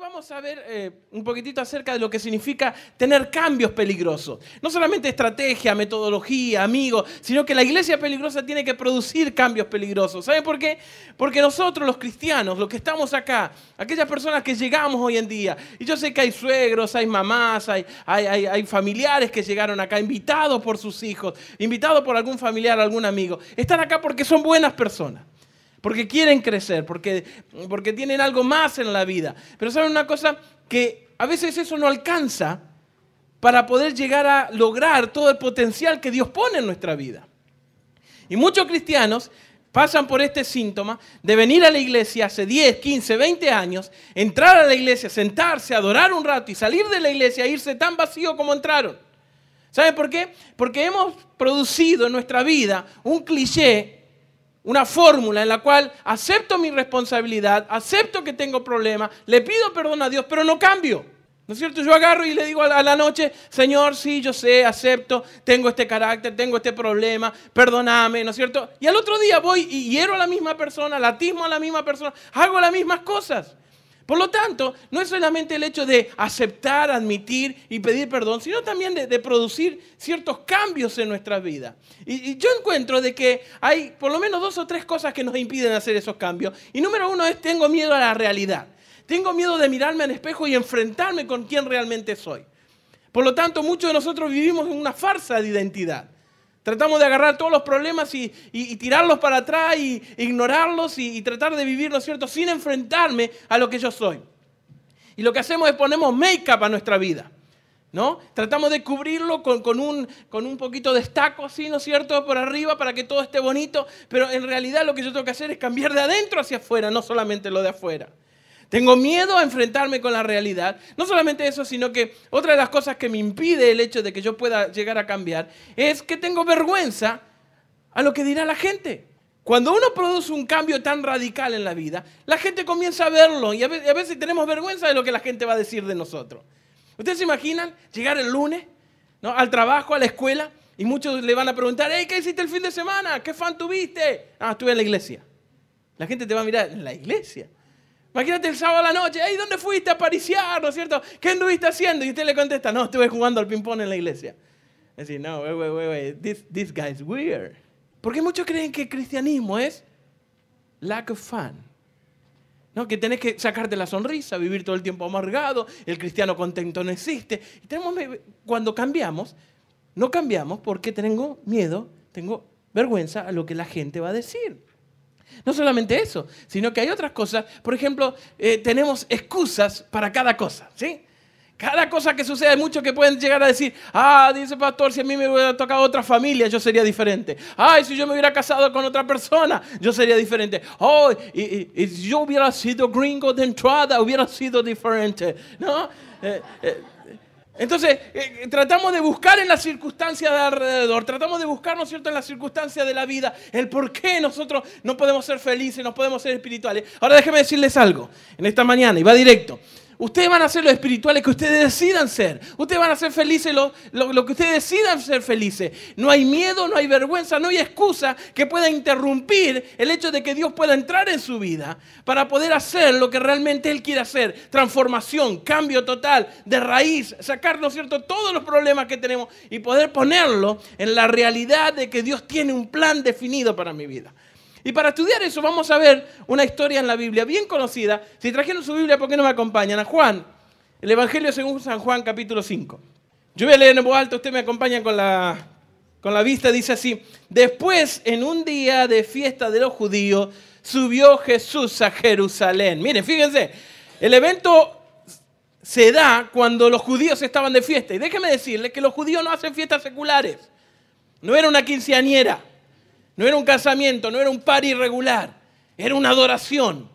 vamos a ver eh, un poquitito acerca de lo que significa tener cambios peligrosos. No solamente estrategia, metodología, amigos, sino que la iglesia peligrosa tiene que producir cambios peligrosos. ¿Saben por qué? Porque nosotros los cristianos, los que estamos acá, aquellas personas que llegamos hoy en día, y yo sé que hay suegros, hay mamás, hay, hay, hay familiares que llegaron acá, invitados por sus hijos, invitados por algún familiar, algún amigo, están acá porque son buenas personas porque quieren crecer, porque, porque tienen algo más en la vida. Pero saben una cosa, que a veces eso no alcanza para poder llegar a lograr todo el potencial que Dios pone en nuestra vida. Y muchos cristianos pasan por este síntoma de venir a la iglesia hace 10, 15, 20 años, entrar a la iglesia, sentarse, adorar un rato y salir de la iglesia e irse tan vacío como entraron. ¿Saben por qué? Porque hemos producido en nuestra vida un cliché una fórmula en la cual acepto mi responsabilidad, acepto que tengo problemas, le pido perdón a Dios, pero no cambio. ¿No es cierto? Yo agarro y le digo a la noche, Señor, sí, yo sé, acepto, tengo este carácter, tengo este problema, perdóname, ¿no es cierto? Y al otro día voy y hiero a la misma persona, latismo a la misma persona, hago las mismas cosas. Por lo tanto, no es solamente el hecho de aceptar, admitir y pedir perdón, sino también de, producir ciertos cambios en nuestra vida. Y, yo encuentro de que hay por lo menos dos o tres cosas que nos impiden hacer esos cambios. Y número uno es tengo miedo a la realidad. Tengo miedo de mirarme al espejo y enfrentarme con quién realmente soy. Por lo tanto, muchos de nosotros vivimos en una farsa de identidad. Tratamos de agarrar todos los problemas y, tirarlos para atrás y ignorarlos y, tratar de vivir, ¿no es cierto?, sin enfrentarme a lo que yo soy. Y lo que hacemos es ponemos make-up a nuestra vida, ¿no? Tratamos de cubrirlo con, un, con un poquito de estaco así, ¿no es cierto?, por arriba para que todo esté bonito, pero en realidad lo que yo tengo que hacer es cambiar de adentro hacia afuera, no solamente lo de afuera. Tengo miedo a enfrentarme con la realidad. No solamente eso, sino que otra de las cosas que me impide el hecho de que yo pueda llegar a cambiar es que tengo vergüenza a lo que dirá la gente. Cuando uno produce un cambio tan radical en la vida, la gente comienza a verlo y a veces, tenemos vergüenza de lo que la gente va a decir de nosotros. ¿Ustedes se imaginan llegar el lunes ¿no? al trabajo, a la escuela, y muchos le van a preguntar, ¿qué hiciste el fin de semana? ¿Qué fan tuviste? Ah, estuve en la iglesia. La gente te va a mirar, ¿en la iglesia? Imagínate el sábado a la noche, ¿y ¿dónde fuiste a pariciar, no es cierto? ¿Qué anduviste haciendo? Y usted le contesta, no, estuve jugando al ping-pong en la iglesia. Es decir, no, wait, wait, wait, this, this guy is weird. Porque muchos creen que el cristianismo es lack of fun. ¿no? Que tenés que sacarte la sonrisa, vivir todo el tiempo amargado, el cristiano contento no existe. Y tenemos, cuando cambiamos, no cambiamos porque tengo miedo, tengo vergüenza a lo que la gente va a decir. No solamente eso, sino que hay otras cosas. Por ejemplo, eh, tenemos excusas para cada cosa, ¿sí? Cada cosa que sucede, hay muchos que pueden llegar a decir, ah, dice pastor, si a mí me hubiera tocado otra familia, yo sería diferente. Ay, si yo me hubiera casado con otra persona, yo sería diferente. Oh, y, yo hubiera sido gringo de entrada, hubiera sido diferente. ¿No? Eh, eh, entonces, eh, tratamos de buscar en las circunstancias de alrededor, tratamos de buscar, ¿no es cierto?, en las circunstancias de la vida, el por qué nosotros no podemos ser felices, no podemos ser espirituales. Ahora déjenme decirles algo en esta mañana, y va directo. Ustedes van a ser los espirituales que ustedes decidan ser. Ustedes van a ser felices lo, que ustedes decidan ser felices. No hay miedo, no hay vergüenza, no hay excusa que pueda interrumpir el hecho de que Dios pueda entrar en su vida para poder hacer lo que realmente Él quiere hacer. Transformación, cambio total, de raíz, sacar, ¿no es cierto?, todos los problemas que tenemos y poder ponerlo en la realidad de que Dios tiene un plan definido para mi vida. Y para estudiar eso vamos a ver una historia en la Biblia bien conocida. Si trajeron su Biblia, ¿por qué no me acompañan? A Juan, el Evangelio según San Juan capítulo 5. Yo voy a leer en voz alta, usted me acompaña con la, con la vista, dice así. Después, en un día de fiesta de los judíos, subió Jesús a Jerusalén. Miren, fíjense, el evento se da cuando los judíos estaban de fiesta. Y déjeme decirle que los judíos no hacen fiestas seculares. No era una quinceañera. No era un casamiento, no era un par irregular, era una adoración.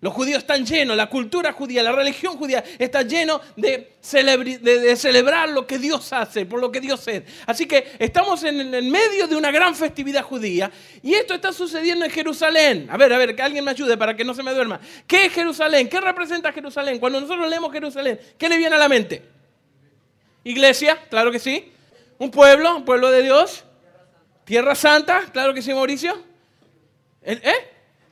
Los judíos están llenos, la cultura judía, la religión judía está lleno de, celebrar lo que Dios hace, por lo que Dios es. Así que estamos en el medio de una gran festividad judía y esto está sucediendo en Jerusalén. A ver, a ver, que alguien me ayude para que no se me duerma. ¿Qué es Jerusalén? ¿Qué representa Jerusalén? Cuando nosotros leemos Jerusalén, ¿qué le viene a la mente? Iglesia, claro que sí. Un pueblo, un pueblo de Dios. Tierra Santa, claro que sí, Mauricio. ¿Eh?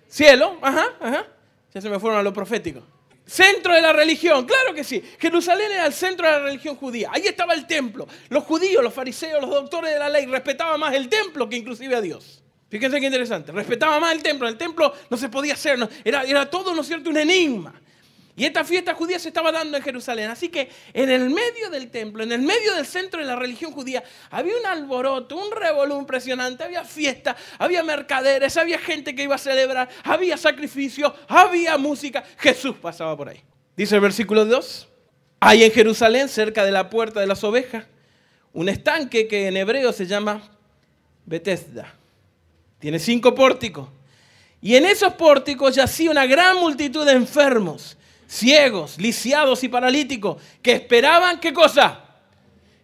Cielo, ajá, ajá. Ya se me fueron a lo profético. Centro de la religión, claro que sí. Jerusalén era el centro de la religión judía. Ahí estaba el templo. Los judíos, los fariseos, los doctores de la ley respetaban más el templo que inclusive a Dios. Fíjense qué interesante. Respetaban más el templo. El templo no se podía hacer. era, era todo, ¿no es cierto?, un enigma. Y esta fiesta judía se estaba dando en Jerusalén. Así que en el medio del templo, en el medio del centro de la religión judía, había un alboroto, un revolú impresionante. Había fiesta, había mercaderes, había gente que iba a celebrar, había sacrificio, había música. Jesús pasaba por ahí. Dice el versículo 2. Hay en Jerusalén, cerca de la puerta de las ovejas, un estanque que en hebreo se llama Bethesda. Tiene cinco pórticos. Y en esos pórticos yacía una gran multitud de enfermos ciegos, lisiados y paralíticos, que esperaban qué cosa?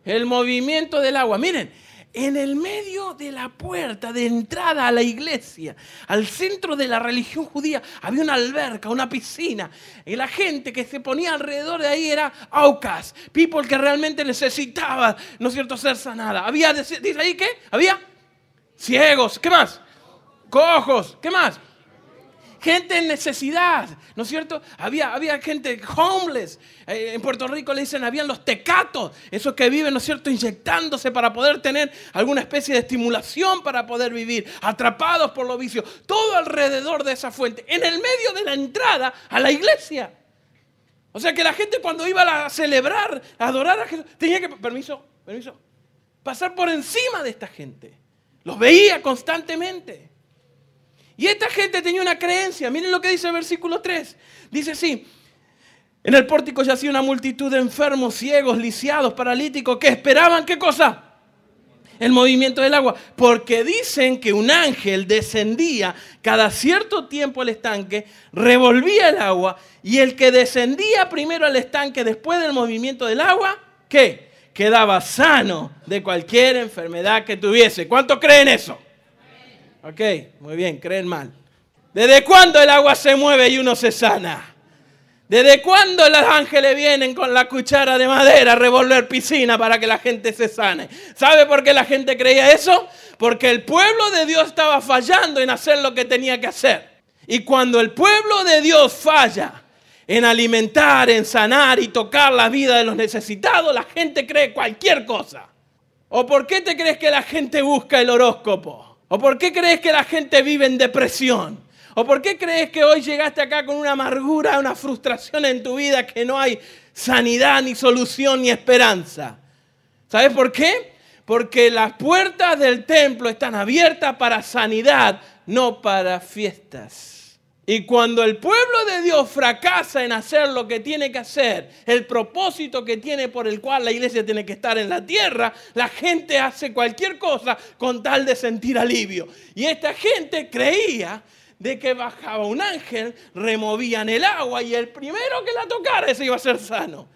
El movimiento del agua. Miren, en el medio de la puerta de entrada a la iglesia, al centro de la religión judía, había una alberca, una piscina. Y la gente que se ponía alrededor de ahí era aucas, people que realmente necesitaban, ¿no es cierto?, ser sanada. Había, dice ahí qué? Había ciegos, ¿qué más? Cojos, ¿qué más? Gente en necesidad, ¿no es cierto? Había, había gente homeless. Eh, en Puerto Rico le dicen, habían los tecatos, esos que viven, ¿no es cierto?, inyectándose para poder tener alguna especie de estimulación para poder vivir, atrapados por los vicios, todo alrededor de esa fuente, en el medio de la entrada a la iglesia. O sea que la gente cuando iba a celebrar, a adorar a Jesús, tenía que, permiso, permiso, pasar por encima de esta gente. Los veía constantemente. Y esta gente tenía una creencia. Miren lo que dice el versículo 3. Dice así. En el pórtico yacía una multitud de enfermos, ciegos, lisiados, paralíticos, que esperaban qué cosa? El movimiento del agua. Porque dicen que un ángel descendía cada cierto tiempo al estanque, revolvía el agua, y el que descendía primero al estanque después del movimiento del agua, ¿qué? Quedaba sano de cualquier enfermedad que tuviese. ¿Cuántos creen eso? Ok, muy bien, creen mal. ¿Desde cuándo el agua se mueve y uno se sana? ¿Desde cuándo los ángeles vienen con la cuchara de madera a revolver piscina para que la gente se sane? ¿Sabe por qué la gente creía eso? Porque el pueblo de Dios estaba fallando en hacer lo que tenía que hacer. Y cuando el pueblo de Dios falla en alimentar, en sanar y tocar la vida de los necesitados, la gente cree cualquier cosa. ¿O por qué te crees que la gente busca el horóscopo? ¿O por qué crees que la gente vive en depresión? ¿O por qué crees que hoy llegaste acá con una amargura, una frustración en tu vida que no hay sanidad, ni solución, ni esperanza? ¿Sabes por qué? Porque las puertas del templo están abiertas para sanidad, no para fiestas. Y cuando el pueblo de Dios fracasa en hacer lo que tiene que hacer, el propósito que tiene por el cual la iglesia tiene que estar en la tierra, la gente hace cualquier cosa con tal de sentir alivio. Y esta gente creía de que bajaba un ángel, removían el agua y el primero que la tocara ese iba a ser sano.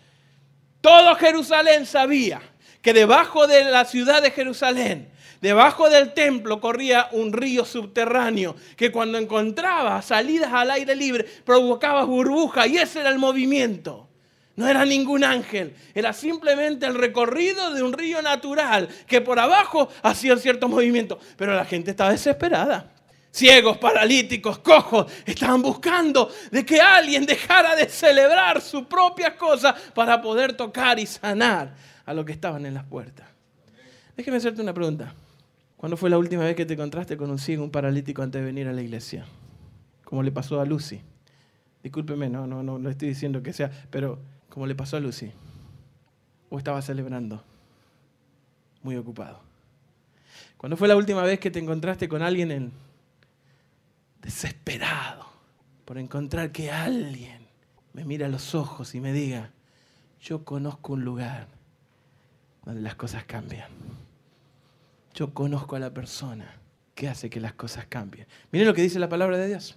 Todo Jerusalén sabía que debajo de la ciudad de Jerusalén Debajo del templo corría un río subterráneo que cuando encontraba salidas al aire libre provocaba burbuja y ese era el movimiento. No era ningún ángel, era simplemente el recorrido de un río natural que por abajo hacía cierto movimiento. Pero la gente estaba desesperada. Ciegos, paralíticos, cojos, estaban buscando de que alguien dejara de celebrar sus propias cosas para poder tocar y sanar a los que estaban en las puertas. Déjeme hacerte una pregunta. ¿Cuándo fue la última vez que te encontraste con un ciego, un paralítico antes de venir a la iglesia? Como le pasó a Lucy. Discúlpeme, no, no, no, no estoy diciendo que sea, pero como le pasó a Lucy. ¿O estaba celebrando? Muy ocupado. ¿Cuándo fue la última vez que te encontraste con alguien en desesperado por encontrar que alguien me mire a los ojos y me diga, yo conozco un lugar donde las cosas cambian? Yo conozco a la persona que hace que las cosas cambien. Miren lo que dice la palabra de Dios.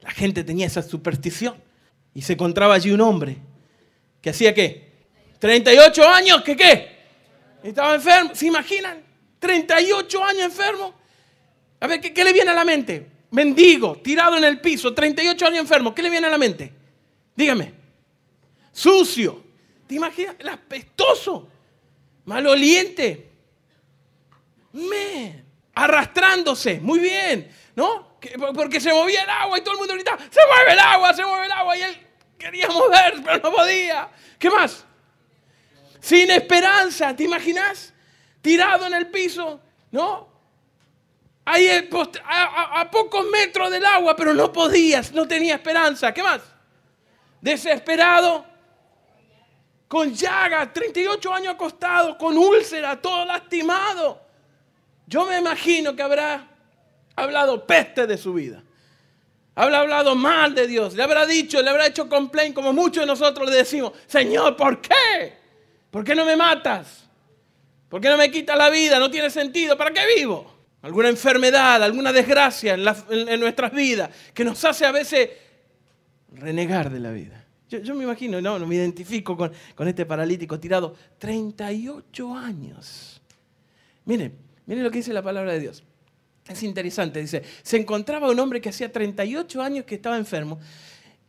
La gente tenía esa superstición y se encontraba allí un hombre que hacía qué? 38 años, ¿qué qué? Estaba enfermo, ¿se imaginan? 38 años enfermo. A ver, ¿qué, le viene a la mente? Mendigo, tirado en el piso, 38 años enfermo, ¿qué le viene a la mente? Dígame. Sucio. ¿Te imaginas? El maloliente. Men, arrastrándose, muy bien, ¿no? Porque se movía el agua y todo el mundo gritaba, se mueve el agua, se mueve el agua. Y él quería mover, pero no podía. ¿Qué más? Sin esperanza, ¿te imaginas? Tirado en el piso, ¿no? Ahí a, a pocos metros del agua, pero no podías, no tenía esperanza. ¿Qué más? Desesperado, con llaga, 38 años acostado, con úlcera, todo lastimado. Yo me imagino que habrá hablado peste de su vida. Habrá hablado mal de Dios. Le habrá dicho, le habrá hecho complaint como muchos de nosotros le decimos, Señor, ¿por qué? ¿Por qué no me matas? ¿Por qué no me quitas la vida? No tiene sentido. ¿Para qué vivo? Alguna enfermedad, alguna desgracia en, nuestras vidas que nos hace a veces renegar de la vida. Yo, me imagino, no, no me identifico con, con este paralítico tirado 38 años. Miren, miren lo que dice la palabra de Dios. Es interesante, dice, se encontraba un hombre que hacía 38 años que estaba enfermo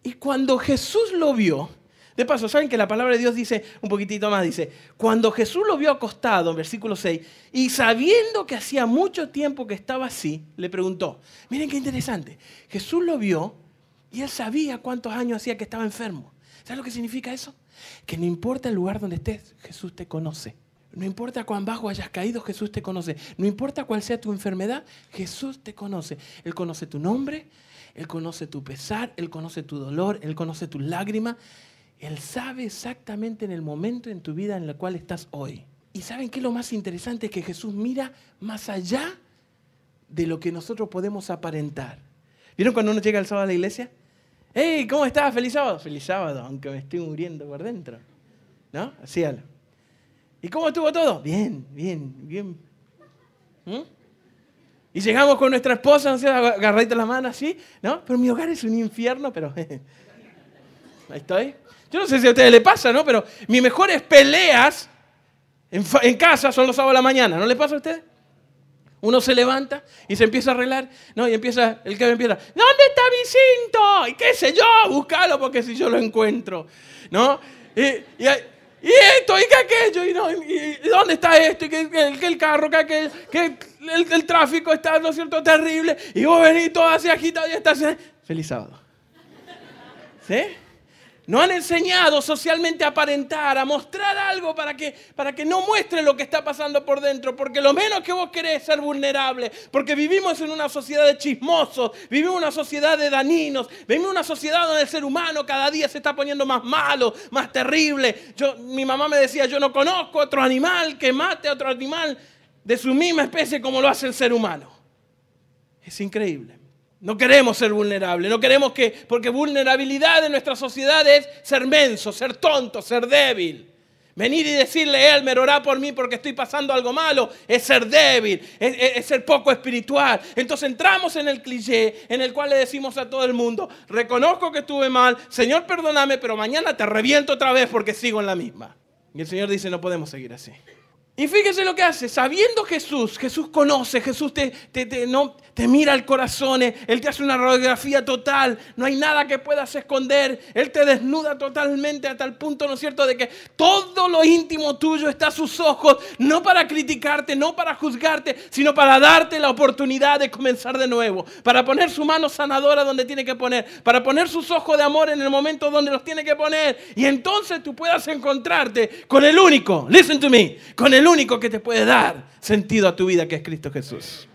y cuando Jesús lo vio, de paso, ¿saben que la palabra de Dios dice un poquitito más? Dice, cuando Jesús lo vio acostado, en versículo 6, y sabiendo que hacía mucho tiempo que estaba así, le preguntó, miren qué interesante, Jesús lo vio y él sabía cuántos años hacía que estaba enfermo. ¿Sabes lo que significa eso? Que no importa el lugar donde estés, Jesús te conoce. No importa cuán bajo hayas caído, Jesús te conoce. No importa cuál sea tu enfermedad, Jesús te conoce. Él conoce tu nombre, Él conoce tu pesar, Él conoce tu dolor, Él conoce tus lágrimas. Él sabe exactamente en el momento en tu vida en el cual estás hoy. Y ¿saben qué es lo más interesante? Que Jesús mira más allá de lo que nosotros podemos aparentar. ¿Vieron cuando uno llega el sábado a la iglesia? ¡Hey! ¿Cómo estás? ¡Feliz sábado! Feliz sábado, aunque me estoy muriendo por dentro. ¿No? Así algo. ¿Y cómo estuvo todo? Bien, bien, bien. ¿Mm? Y llegamos con nuestra esposa, no sé, agarradita la mano así, ¿no? Pero mi hogar es un infierno, pero ahí estoy. Yo no sé si a ustedes les pasa, ¿no? Pero mis mejores peleas en, en casa son los sábados de la mañana, ¿no les pasa a ustedes? Uno se levanta y se empieza a arreglar, ¿no? Y empieza, el que empieza, ¿dónde está mi cinto? Y qué sé yo, búscalo porque si yo lo encuentro, ¿no? Y, y, y esto, y que aquello, y, no, y, dónde está esto, y que, el carro, que, aquel, que el, tráfico está, ¿no es cierto?, terrible, y vos venís todo así agitado y estás... Feliz sábado. ¿Sí? No han enseñado socialmente a aparentar, a mostrar algo para que, para que no muestre lo que está pasando por dentro, porque lo menos que vos querés es ser vulnerable, porque vivimos en una sociedad de chismosos, vivimos en una sociedad de daninos, vivimos en una sociedad donde el ser humano cada día se está poniendo más malo, más terrible. Yo, mi mamá me decía, yo no conozco otro animal que mate a otro animal de su misma especie como lo hace el ser humano. Es increíble. No queremos ser vulnerables, no queremos que, porque vulnerabilidad en nuestra sociedad es ser menso, ser tonto, ser débil. Venir y decirle, Elmer, orá por mí porque estoy pasando algo malo, es ser débil, es, ser poco espiritual. Entonces entramos en el cliché en el cual le decimos a todo el mundo, reconozco que estuve mal, Señor, perdóname, pero mañana te reviento otra vez porque sigo en la misma. Y el Señor dice, no podemos seguir así. Y fíjese lo que hace, sabiendo Jesús, Jesús conoce, Jesús te, te, no, te mira al corazón, Él te hace una radiografía total, no hay nada que puedas esconder, Él te desnuda totalmente a tal punto, ¿no es cierto?, de que todo lo íntimo tuyo está a sus ojos, no para criticarte, no para juzgarte, sino para darte la oportunidad de comenzar de nuevo, para poner su mano sanadora donde tiene que poner, para poner sus ojos de amor en el momento donde los tiene que poner, y entonces tú puedas encontrarte con el único, listen to me, con el único que te puede dar sentido a tu vida, que es Cristo Jesús.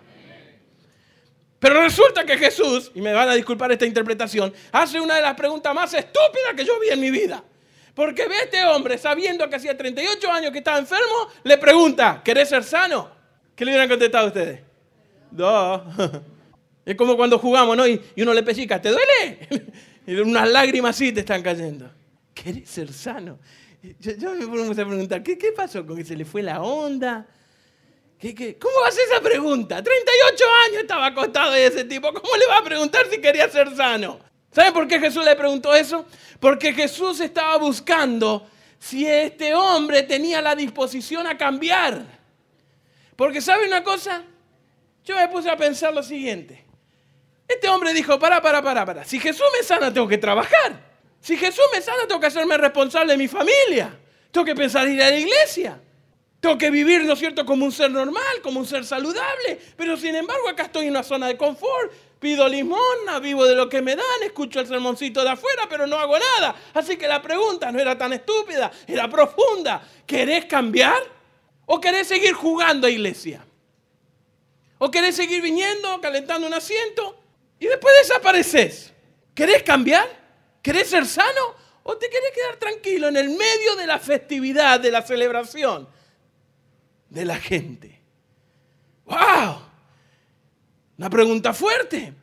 Pero resulta que Jesús, y me van a disculpar esta interpretación, hace una de las preguntas más estúpidas que yo vi en mi vida. Porque ve a este hombre, sabiendo que hacía 38 años que estaba enfermo, le pregunta, ¿querés ser sano? ¿Qué le hubieran contestado ustedes? No. Es como cuando jugamos, ¿no? Y, uno le pesica, ¿te duele? Y unas lágrimas sí te están cayendo. ¿Querés ser sano? Yo, me pongo a preguntar, ¿qué, ¿qué, pasó con que se le fue la onda? ¿Qué, qué? cómo hace esa pregunta? 38 años estaba acostado de ese tipo. ¿Cómo le va a preguntar si quería ser sano? ¿Saben por qué Jesús le preguntó eso? Porque Jesús estaba buscando si este hombre tenía la disposición a cambiar. Porque ¿sabe una cosa? Yo me puse a pensar lo siguiente. Este hombre dijo, para, para, para, para. Si Jesús me sana, tengo que trabajar. Si Jesús me sana, tengo que hacerme responsable de mi familia. Tengo que pensar ir a la iglesia. Tengo que vivir, ¿no es cierto?, como un ser normal, como un ser saludable. Pero sin embargo, acá estoy en una zona de confort. Pido limosna, vivo de lo que me dan, escucho el sermoncito de afuera, pero no hago nada. Así que la pregunta no era tan estúpida, era profunda. ¿Querés cambiar? ¿O querés seguir jugando a iglesia? ¿O querés seguir viniendo, calentando un asiento y después desapareces? ¿Querés cambiar? ¿Querés ser sano? ¿O te querés quedar tranquilo en el medio de la festividad, de la celebración de la gente? ¡Wow! Una pregunta fuerte.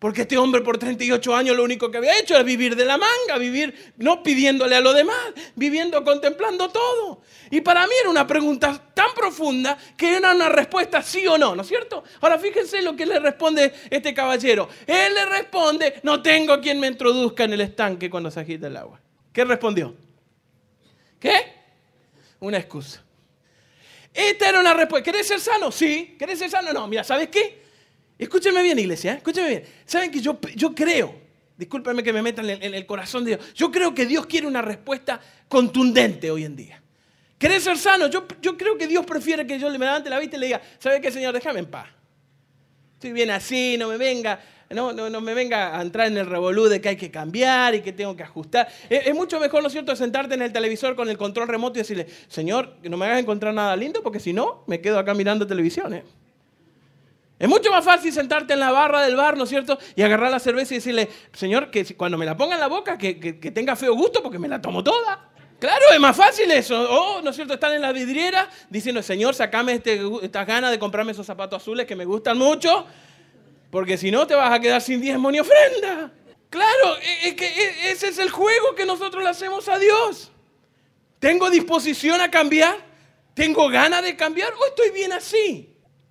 Porque este hombre por 38 años lo único que había hecho es vivir de la manga, vivir no pidiéndole a lo demás, viviendo contemplando todo. Y para mí era una pregunta tan profunda que era una respuesta sí o no, ¿no es cierto? Ahora fíjense lo que le responde este caballero. Él le responde, no tengo quien me introduzca en el estanque cuando se agita el agua. ¿Qué respondió? ¿Qué? Una excusa. Esta era una respuesta. ¿Querés ser sano? Sí. ¿Querés ser sano? No. Mira, ¿sabes qué? Escúcheme bien, iglesia, ¿eh? escúcheme bien. ¿Saben que yo, yo creo, discúlpenme que me metan en, el corazón de Dios, yo creo que Dios quiere una respuesta contundente hoy en día. ¿Querés ser sano? Yo, yo creo que Dios prefiere que yo le levante la vista y le diga, ¿sabe qué, Señor? Déjame en paz. Estoy bien así, no me venga, no, no, no me venga a entrar en el revolú de que hay que cambiar y que tengo que ajustar. Es, es, mucho mejor, ¿no es cierto?, sentarte en el televisor con el control remoto y decirle, Señor, no me hagas encontrar nada lindo porque si no, me quedo acá mirando televisión. ¿eh? Es mucho más fácil sentarte en la barra del bar, ¿no es cierto? Y agarrar la cerveza y decirle, Señor, que cuando me la ponga en la boca, que, tenga feo gusto porque me la tomo toda. Claro, es más fácil eso. O, ¿no es cierto? Están en la vidriera diciendo, Señor, sacame este, estas ganas de comprarme esos zapatos azules que me gustan mucho, porque si no te vas a quedar sin diezmo ni ofrenda. Claro, e, es que e, ese es el juego que nosotros le hacemos a Dios. ¿Tengo disposición a cambiar? ¿Tengo ganas de cambiar o estoy bien así?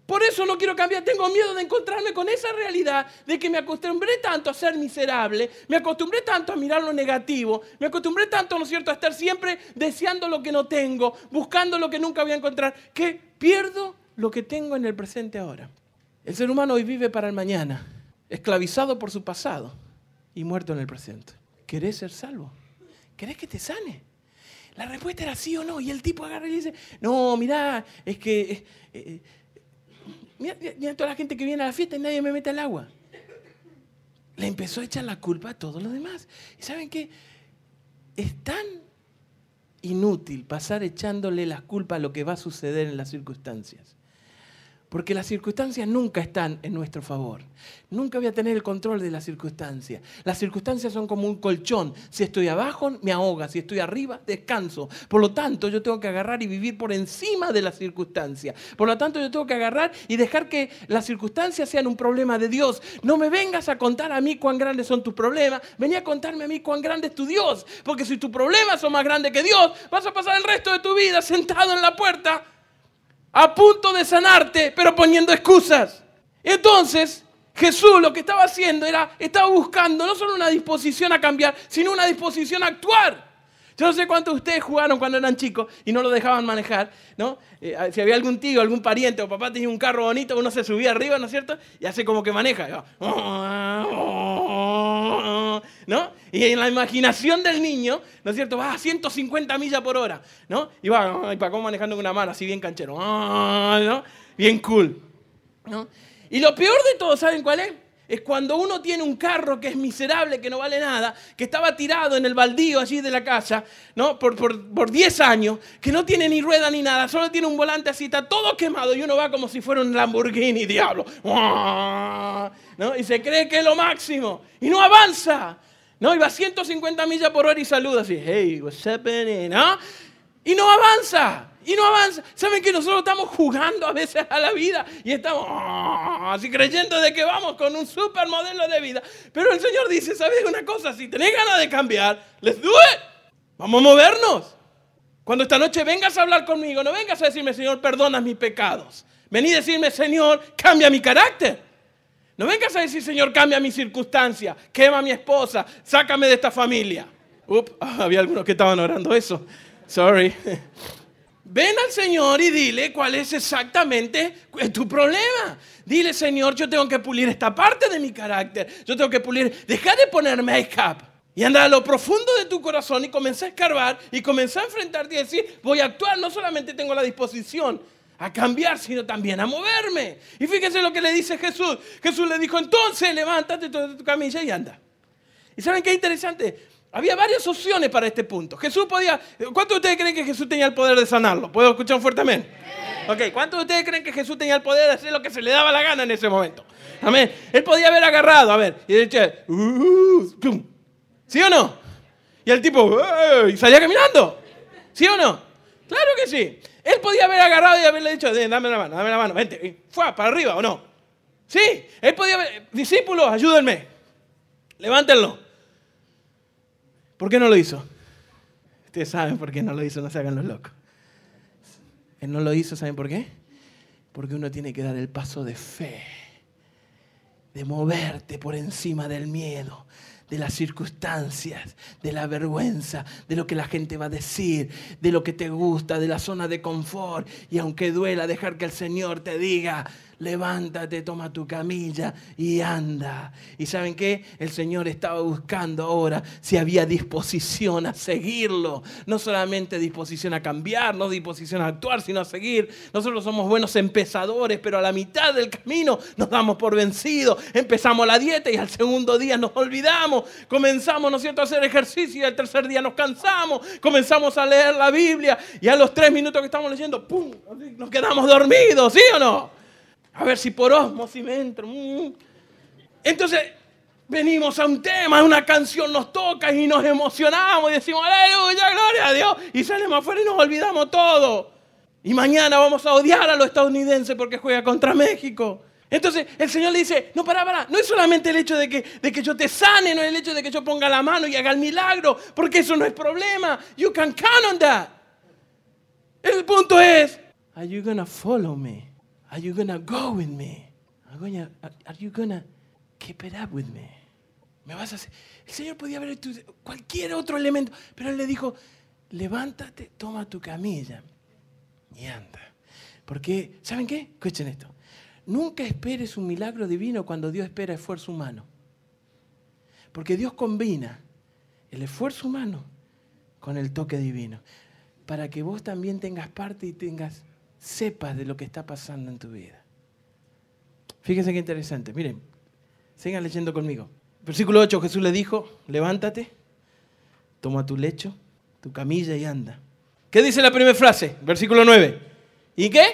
Por eso no quiero cambiar. Tengo miedo de encontrarme con esa realidad de que me acostumbré tanto a ser miserable, me acostumbré tanto a mirar lo negativo, me acostumbré tanto, ¿no es cierto?, a estar siempre deseando lo que no tengo, buscando lo que nunca voy a encontrar, que pierdo lo que tengo en el presente ahora. El ser humano hoy vive para el mañana, esclavizado por su pasado y muerto en el presente. ¿Querés ser salvo? ¿Querés que te sane? La respuesta era sí o no. Y el tipo agarra y dice, no, mirá, es que... Eh, eh, Mira, toda la gente que viene a la fiesta y nadie me mete al agua. Le empezó a echar la culpa a todos los demás. ¿Y saben qué? Es tan inútil pasar echándole las culpas a lo que va a suceder en las circunstancias. Porque las circunstancias nunca están en nuestro favor. Nunca voy a tener el control de las circunstancias. Las circunstancias son como un colchón. Si estoy abajo, me ahoga. Si estoy arriba, descanso. Por lo tanto, yo tengo que agarrar y vivir por encima de las circunstancias. Por lo tanto, yo tengo que agarrar y dejar que las circunstancias sean un problema de Dios. No me vengas a contar a mí cuán grandes son tus problemas. Vení a contarme a mí cuán grande es tu Dios. Porque si tus problemas son más grandes que Dios, vas a pasar el resto de tu vida sentado en la puerta a punto de sanarte, pero poniendo excusas. Entonces, Jesús lo que estaba haciendo era, estaba buscando no solo una disposición a cambiar, sino una disposición a actuar. Yo no sé cuántos de ustedes jugaron cuando eran chicos y no lo dejaban manejar, ¿no? Eh, si había algún tío, algún pariente o papá tenía un carro bonito, uno se subía arriba, ¿no es cierto? Y hace como que maneja, ¿no? Y en la imaginación del niño, ¿no es cierto? Va a 150 millas por hora, ¿no? Y va, y para cómo manejando con una mano, así bien canchero, ¿no? Bien cool, ¿no? Y lo peor de todo, ¿saben cuál es? Es cuando uno tiene un carro que es miserable, que no vale nada, que estaba tirado en el baldío allí de la casa, ¿no? Por, por, 10 años, que no tiene ni rueda ni nada, solo tiene un volante así, está todo quemado y uno va como si fuera un Lamborghini, diablo. ¿no? Y se cree que es lo máximo y no avanza. ¿no? Y va a 150 millas por hora y saluda así, hey, what's happening? ¿no? Y no avanza y no avanza. ¿Saben que nosotros estamos jugando a veces a la vida y estamos ah, así creyendo de que vamos con un super modelo de vida? Pero el Señor dice, ¿sabes una cosa? Si tenés ganas de cambiar, let's do it. Vamos a movernos. Cuando esta noche vengas a hablar conmigo, no vengas a decirme, Señor, perdona mis pecados. Vení a decirme, Señor, cambia mi carácter. No vengas a decir, Señor, cambia mi circunstancia, quema a mi esposa, sácame de esta familia. Había algunos que estaban orando eso. Sorry. Ven al Señor y dile cuál es exactamente tu problema. Dile, Señor, yo tengo que pulir esta parte de mi carácter. Yo tengo que pulir. Deja de poner make-up. Y anda a lo profundo de tu corazón y comienza a escarbar y comienza a enfrentarte y decir, voy a actuar, no solamente tengo la disposición a cambiar, sino también a moverme. Y fíjense lo que le dice Jesús. Jesús le dijo, entonces levántate de tu camilla y anda. ¿Y saben qué interesante? Había varias opciones para este punto. Jesús podía... ¿Cuántos de ustedes creen que Jesús tenía el poder de sanarlo? ¿Puedo escuchar un fuerte amén? Ok, ¿cuántos de ustedes creen que Jesús tenía el poder de hacer lo que se le daba la gana en ese momento? Amén. Él podía haber agarrado, a ver, y dicho, uh, ¿sí o no? Y el tipo, y salía caminando. ¿Sí o no? Claro que sí. Él podía haber agarrado y haberle dicho, dame la mano, dame la mano, vente, fue para arriba o no. Sí, él podía haber, discípulos, ayúdenme, levántenlo. ¿Por qué no lo hizo? Ustedes saben por qué no lo hizo, no se hagan los locos. Él no lo hizo, ¿saben por qué? Porque uno tiene que dar el paso de fe, de moverte por encima del miedo, de las circunstancias, de la vergüenza, de lo que la gente va a decir, de lo que te gusta, de la zona de confort. Y aunque duela, dejar que el Señor te diga, levántate, toma tu camilla y anda. ¿Y saben qué? El Señor estaba buscando ahora si había disposición a seguirlo. No solamente disposición a cambiar, no disposición a actuar, sino a seguir. Nosotros somos buenos empezadores, pero a la mitad del camino nos damos por vencidos. Empezamos la dieta y al segundo día nos olvidamos. Comenzamos, ¿no es cierto?, a hacer ejercicio y al tercer día nos cansamos. Comenzamos a leer la Biblia y a los tres minutos que estamos leyendo, ¡pum!, nos quedamos dormidos, ¿sí o no? A ver si por osmosis me entro. Mm. Entonces, venimos a un tema, una canción nos toca y nos emocionamos y decimos, aleluya, gloria a Dios. Y salimos afuera y nos olvidamos todo. Y mañana vamos a odiar a los estadounidenses porque juega contra México. Entonces el Señor le dice, no, para, para, no es solamente el hecho de que, de que yo te sane, no es el hecho de que yo ponga la mano y haga el milagro, porque eso no es problema. You can count on that. El punto es, are you gonna follow me? Are you gonna go with me? Are you gonna keep it up with me? Me vas a hacer. El Señor podía haber cualquier otro elemento, pero Él le dijo: levántate, toma tu camilla y anda. Porque, ¿saben qué? Escuchen esto. Nunca esperes un milagro divino cuando Dios espera esfuerzo humano. Porque Dios combina el esfuerzo humano con el toque divino. Para que vos también tengas parte y tengas sepas de lo que está pasando en tu vida. Fíjense qué interesante. Miren, sigan leyendo conmigo. Versículo 8, Jesús le dijo, levántate, toma tu lecho, tu camilla y anda. ¿Qué dice la primera frase? Versículo 9. ¿Y qué?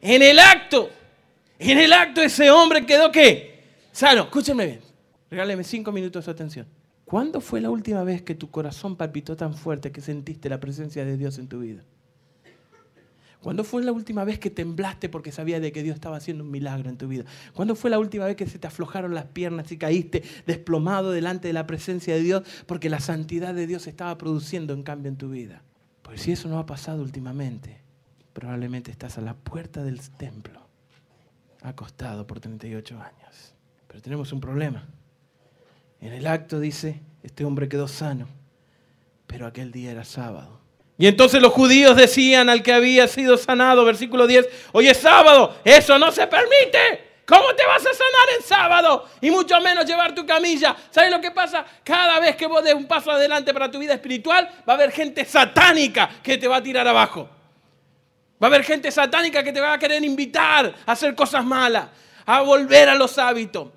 En el acto, en el acto ese hombre quedó qué? Sano. Escúchenme bien. Regáleme cinco minutos de atención. ¿Cuándo fue la última vez que tu corazón palpitó tan fuerte que sentiste la presencia de Dios en tu vida? ¿Cuándo fue la última vez que temblaste porque sabías de que Dios estaba haciendo un milagro en tu vida? ¿Cuándo fue la última vez que se te aflojaron las piernas y caíste desplomado delante de la presencia de Dios porque la santidad de Dios estaba produciendo un cambio en tu vida? Pues si eso no ha pasado últimamente, probablemente estás a la puerta del templo, acostado por 38 años. Pero tenemos un problema. En el acto dice, este hombre quedó sano, pero aquel día era sábado. Y entonces los judíos decían al que había sido sanado, versículo 10, hoy es sábado, eso no se permite. ¿Cómo te vas a sanar en sábado? Y mucho menos llevar tu camilla. ¿Sabes lo que pasa? Cada vez que vos des un paso adelante para tu vida espiritual, va a haber gente satánica que te va a tirar abajo. Va a haber gente satánica que te va a querer invitar a hacer cosas malas, a volver a los hábitos.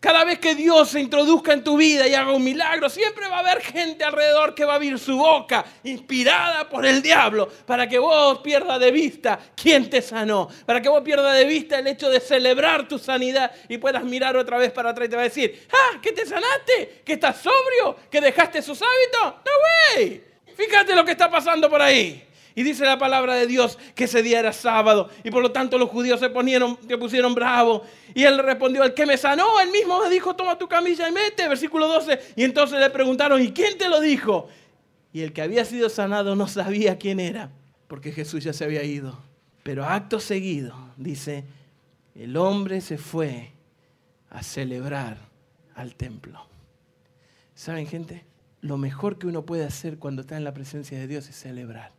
Cada vez que Dios se introduzca en tu vida y haga un milagro, siempre va a haber gente alrededor que va a abrir su boca, inspirada por el diablo, para que vos pierdas de vista quién te sanó, para que vos pierdas de vista el hecho de celebrar tu sanidad y puedas mirar otra vez para atrás y te va a decir, ah, que te sanaste, que estás sobrio, que dejaste sus hábitos. No, güey. Fíjate lo que está pasando por ahí. Y dice la palabra de Dios que ese día era sábado y por lo tanto los judíos se, ponieron, se pusieron bravos. Y él respondió, el que me sanó, él mismo me dijo, toma tu camilla y mete, versículo 12. Y entonces le preguntaron, ¿y quién te lo dijo? Y el que había sido sanado no sabía quién era, porque Jesús ya se había ido. Pero acto seguido, dice, el hombre se fue a celebrar al templo. ¿Saben gente? Lo mejor que uno puede hacer cuando está en la presencia de Dios es celebrar.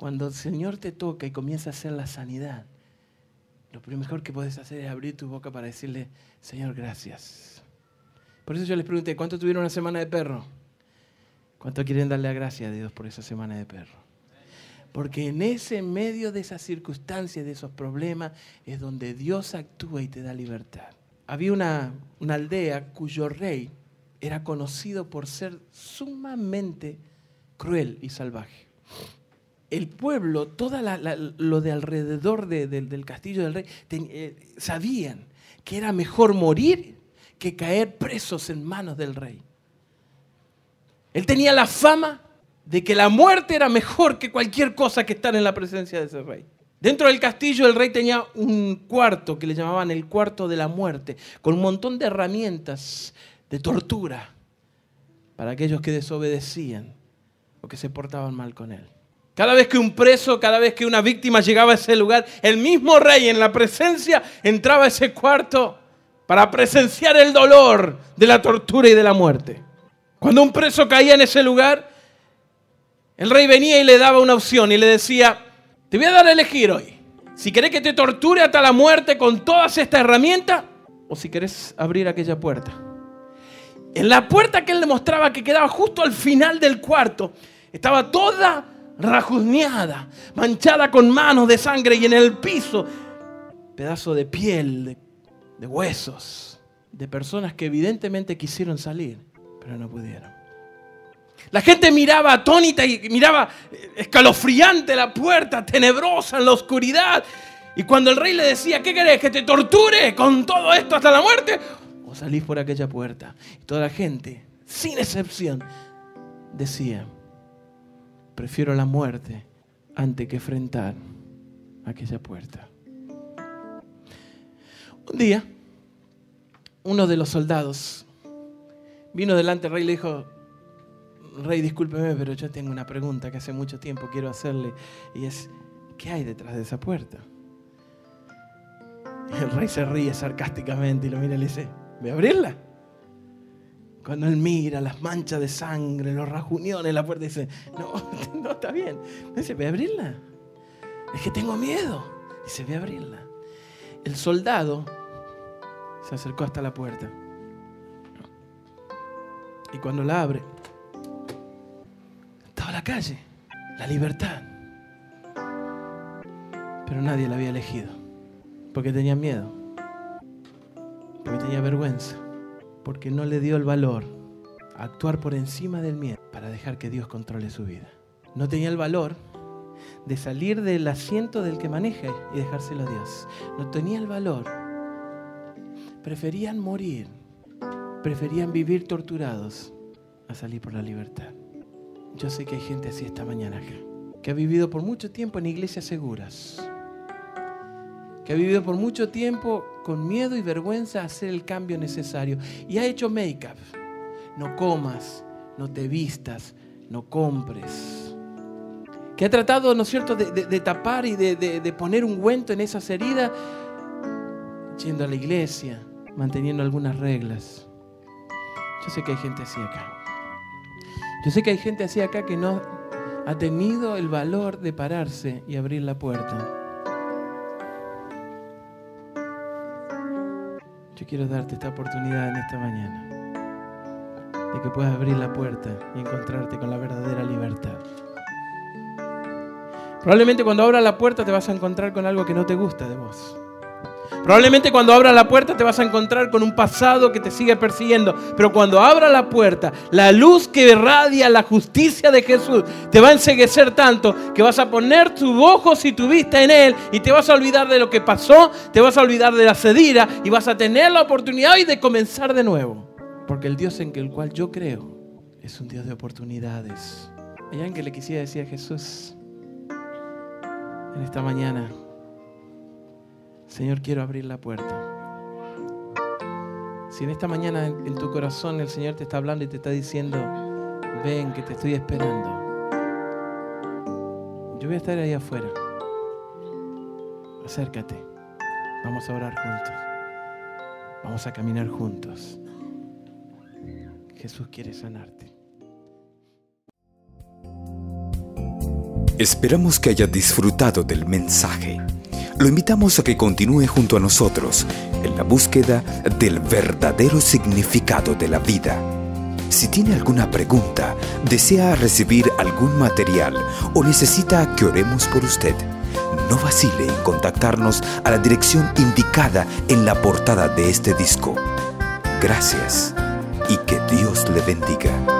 Cuando el Señor te toca y comienza a hacer la sanidad, lo mejor que puedes hacer es abrir tu boca para decirle, Señor, gracias. Por eso yo les pregunté, ¿cuánto tuvieron una semana de perro? ¿Cuánto quieren darle la gracia a Dios por esa semana de perro? Porque en ese medio de esas circunstancias, de esos problemas, es donde Dios actúa y te da libertad. Había una, una aldea cuyo rey era conocido por ser sumamente cruel y salvaje. El pueblo, todo lo de alrededor del castillo del rey, eh, sabían que era mejor morir que caer presos en manos del rey. Él tenía la fama de que la muerte era mejor que cualquier cosa que estar en la presencia de ese rey. Dentro del castillo el rey tenía un cuarto que le llamaban el cuarto de la muerte, con un montón de herramientas de tortura para aquellos que desobedecían o que se portaban mal con él. Cada vez que un preso, cada vez que una víctima llegaba a ese lugar, el mismo rey en la presencia entraba a ese cuarto para presenciar el dolor de la tortura y de la muerte. Cuando un preso caía en ese lugar, el rey venía y le daba una opción y le decía, te voy a dar a elegir hoy. Si querés que te torture hasta la muerte con todas estas herramientas, o si querés abrir aquella puerta. En la puerta que él le mostraba que quedaba justo al final del cuarto, estaba toda rajuzneada, manchada con manos de sangre y en el piso, pedazo de piel, de, de huesos, de personas que evidentemente quisieron salir, pero no pudieron. La gente miraba atónita y miraba escalofriante la puerta, tenebrosa en la oscuridad. Y cuando el rey le decía, ¿qué querés? ¿Que te torture con todo esto hasta la muerte? O salís por aquella puerta. Y toda la gente, sin excepción, decía, prefiero la muerte antes que enfrentar aquella puerta. Un día, uno de los soldados vino delante del rey y le dijo, rey, discúlpeme, pero yo tengo una pregunta que hace mucho tiempo quiero hacerle y es, ¿qué hay detrás de esa puerta? El rey se ríe sarcásticamente y lo mira y le dice, ¿voy a abrirla? Cuando él mira las manchas de sangre, los rajuniones, la puerta dice, no, no está bien. dice, voy a abrirla. Es que tengo miedo. Dice, voy a abrirla. El soldado se acercó hasta la puerta. Y cuando la abre, estaba la calle, la libertad. Pero nadie la había elegido. Porque tenía miedo. Porque tenía vergüenza porque no le dio el valor a actuar por encima del miedo para dejar que Dios controle su vida. No tenía el valor de salir del asiento del que maneja y dejárselo a Dios. No tenía el valor. Preferían morir, preferían vivir torturados a salir por la libertad. Yo sé que hay gente así esta mañana acá, que ha vivido por mucho tiempo en iglesias seguras, que ha vivido por mucho tiempo con miedo y vergüenza a hacer el cambio necesario y ha hecho make-up. No comas, no te vistas, no compres. Que ha tratado, ¿no es cierto?, de, tapar y de, de poner ungüento en esas heridas, yendo a la iglesia, manteniendo algunas reglas. Yo sé que hay gente así acá. Yo sé que hay gente así acá que no ha tenido el valor de pararse y abrir la puerta. Yo quiero darte esta oportunidad en esta mañana de que puedas abrir la puerta y encontrarte con la verdadera libertad. Probablemente cuando abras la puerta te vas a encontrar con algo que no te gusta de vos. Probablemente cuando abras la puerta te vas a encontrar con un pasado que te sigue persiguiendo. Pero cuando abra la puerta, la luz que irradia la justicia de Jesús te va a enseguecer tanto que vas a poner tus ojos y tu vista en Él y te vas a olvidar de lo que pasó, te vas a olvidar de la cedida y vas a tener la oportunidad hoy de comenzar de nuevo. Porque el Dios en el cual yo creo es un Dios de oportunidades. Hay alguien que le quisiera decir a Jesús en esta mañana. Señor, quiero abrir la puerta. Si en esta mañana en tu corazón el Señor te está hablando y te está diciendo, ven que te estoy esperando. Yo voy a estar ahí afuera. Acércate. Vamos a orar juntos. Vamos a caminar juntos. Jesús quiere sanarte. Esperamos que hayas disfrutado del mensaje lo invitamos a que continúe junto a nosotros en la búsqueda del verdadero significado de la vida. Si tiene alguna pregunta, desea recibir algún material o necesita que oremos por usted, no vacile en contactarnos a la dirección indicada en la portada de este disco. Gracias y que Dios le bendiga.